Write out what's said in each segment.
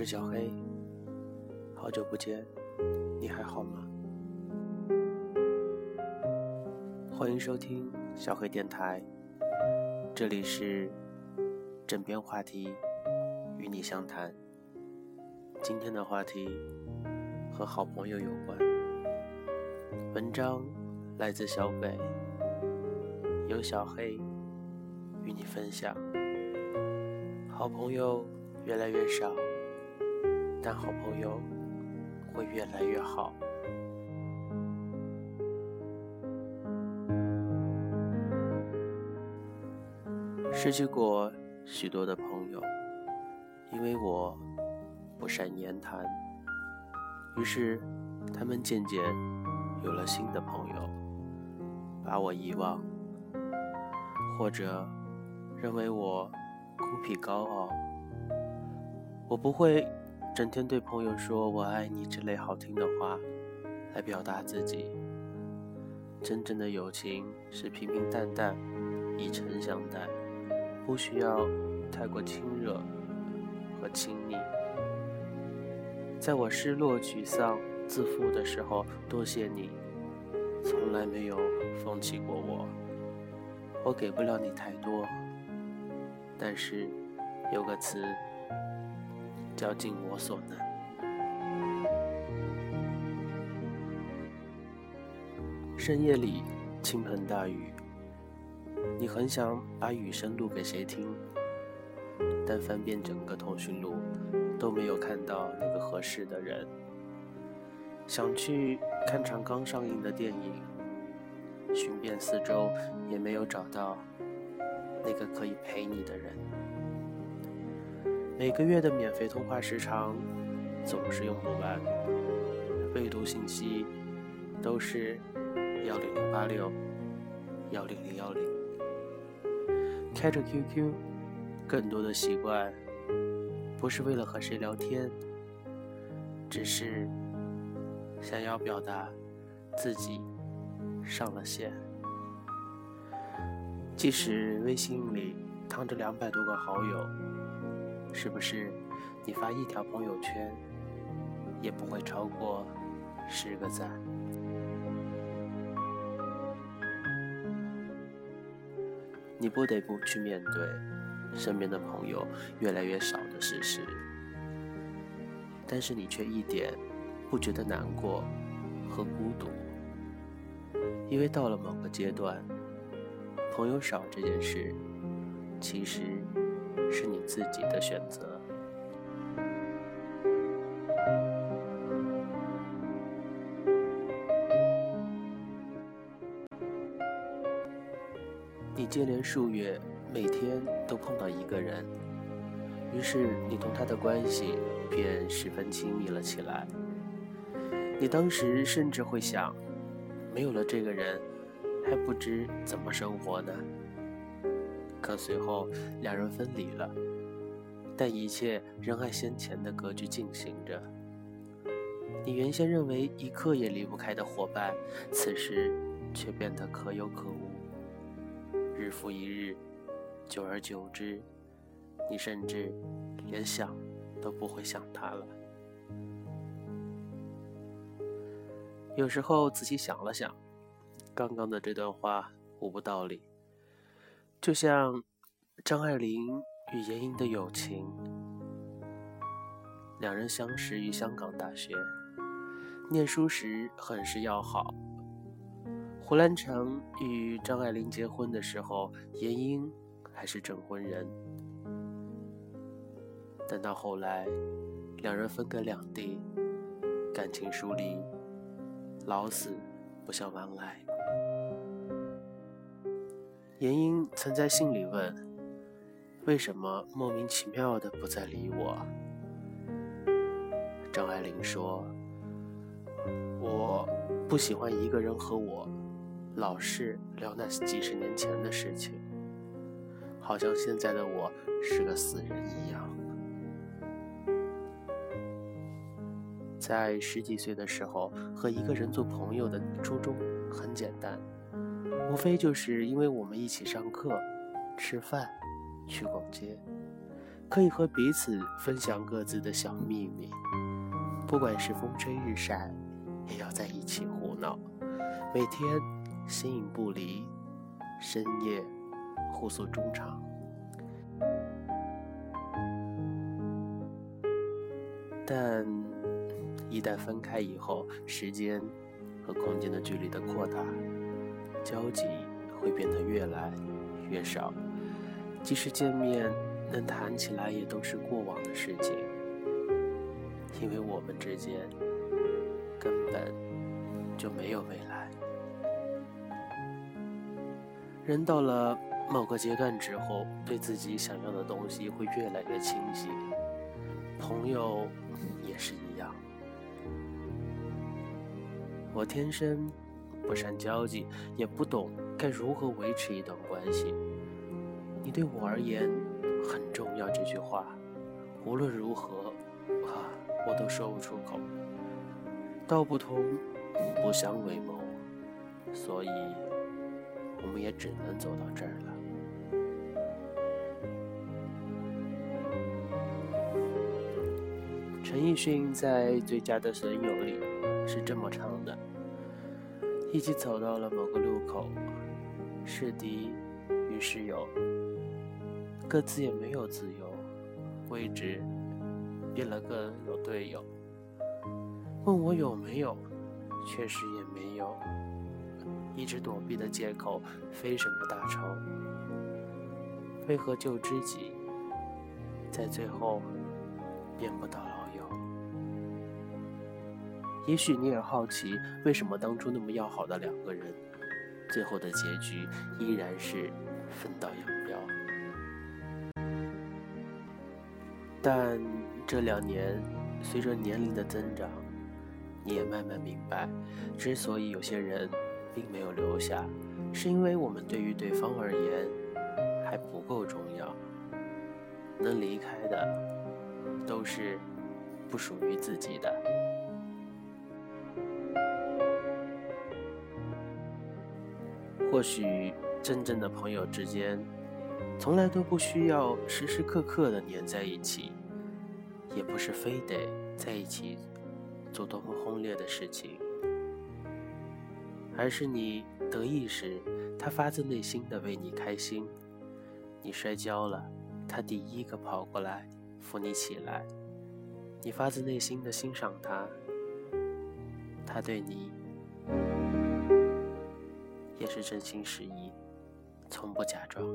是小黑，好久不见，你还好吗？欢迎收听小黑电台，这里是枕边话题，与你相谈。今天的话题和好朋友有关，文章来自小北，由小黑与你分享。好朋友越来越少，但好朋友会越来越好。失去过许多的朋友，因为我不善言谈，于是他们渐渐有了新的朋友，把我遗忘，或者认为我。孤僻高傲，我不会整天对朋友说我爱你之类好听的话来表达自己。真正的友情是平平淡淡，以诚相待，不需要太过亲热和亲昵。在我失落、沮丧、自负的时候，多谢你，从来没有放弃过我。我给不了你太多。但是，有个词叫尽我所能。深夜里倾盆大雨，你很想把雨声录给谁听，但翻遍整个通讯录都没有看到那个合适的人。想去看场刚上映的电影，寻遍四周也没有找到。那个可以陪你的人，每个月的免费通话时长总是用不完，未读信息都是幺零零八六幺零零幺零。开着 QQ，更多的习惯不是为了和谁聊天，只是想要表达自己上了线。即使微信里躺着两百多个好友，是不是你发一条朋友圈也不会超过十个赞？你不得不去面对身边的朋友越来越少的事实，但是你却一点不觉得难过和孤独，因为到了某个阶段。朋友少这件事，其实是你自己的选择。你接连数月，每天都碰到一个人，于是你同他的关系便十分亲密了起来。你当时甚至会想，没有了这个人。还不知怎么生活呢。可随后两人分离了，但一切仍按先前的格局进行着。你原先认为一刻也离不开的伙伴，此时却变得可有可无。日复一日，久而久之，你甚至连想都不会想他了。有时候仔细想了想。刚刚的这段话无不道理，就像张爱玲与严英的友情。两人相识于香港大学，念书时很是要好。胡兰成与张爱玲结婚的时候，严英还是证婚人。但到后来，两人分隔两地，感情疏离，老死不相往来。严英曾在信里问：“为什么莫名其妙的不再理我？”张爱玲说：“我不喜欢一个人和我老是聊那几十年前的事情，好像现在的我是个死人一样。”在十几岁的时候，和一个人做朋友的初衷很简单。无非就是因为我们一起上课、吃饭、去逛街，可以和彼此分享各自的小秘密，不管是风吹日晒，也要在一起胡闹，每天形影不离，深夜互诉衷肠。但一旦分开以后，时间和空间的距离的扩大，交集会变得越来越少，即使见面。能谈起来也都是过往的事情，因为我们之间根本就没有未来。人到了某个阶段之后，对自己想要的东西会越来越清晰，朋友也是一样。我天生不善交际，也不懂该如何维持一段关系。你对我而言。很重要这句话，无论如何，啊，我都说不出口。道不同，不相为谋，所以我们也只能走到这儿了。陈奕迅在《最佳的损友》里是这么唱的：一起走到了某个路口，是敌与是友。各自也没有自由，位置变了个有队友。问我有没有，确实也没有。一直躲避的借口，非什么大仇。为何旧知己，在最后变不到？也许你也好奇，为什么当初那么要好的两个人，最后的结局依然是分道扬镳？但这两年，随着年龄的增长，你也慢慢明白，之所以有些人并没有留下，是因为我们对于对方而言还不够重要。能离开的，都是不属于自己的。或许，真正的朋友之间。从来都不需要时时刻刻的黏在一起，也不是非得在一起做多么轰烈的事情，而是你得意时，他发自内心的为你开心；你摔跤了，他第一个跑过来扶你起来；你发自内心的欣赏他，他对你是真心实意，从不假装。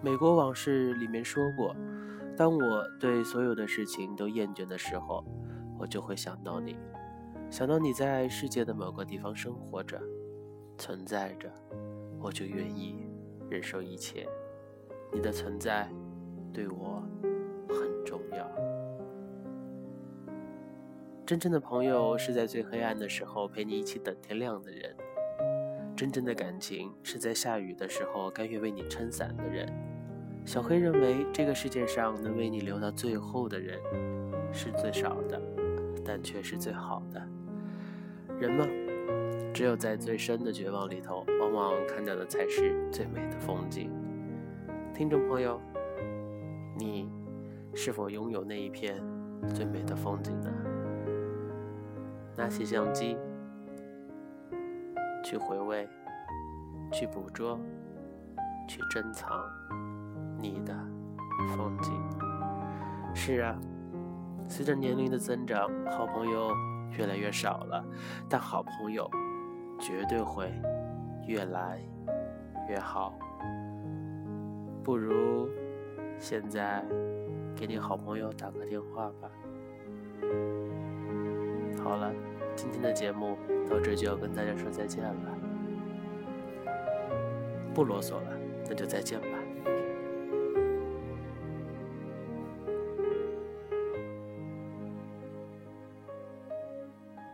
美国往事里面说过，当我对所有的事情都厌倦的时候，我就会想到你，想到你在世界的某个地方生活着、存在着，我就愿意忍受一切。你的存在对我很重要。真正的朋友是在最黑暗的时候陪你一起等天亮的人，真正的感情是在下雨的时候甘愿为你撑伞的人。小黑认为，这个世界上能为你留到最后的人，是最少的，但却是最好的。人嘛，只有在最深的绝望里头，往往看到的才是最美的风景。听众朋友，你是否拥有那一片最美的风景呢？拿起相机，去回味，去捕捉，去珍藏。你的风景是啊，随着年龄的增长，好朋友越来越少了，但好朋友绝对会越来越好。不如现在给你好朋友打个电话吧。好了，今天的节目到这就要跟大家说再见了，不啰嗦了，那就再见吧。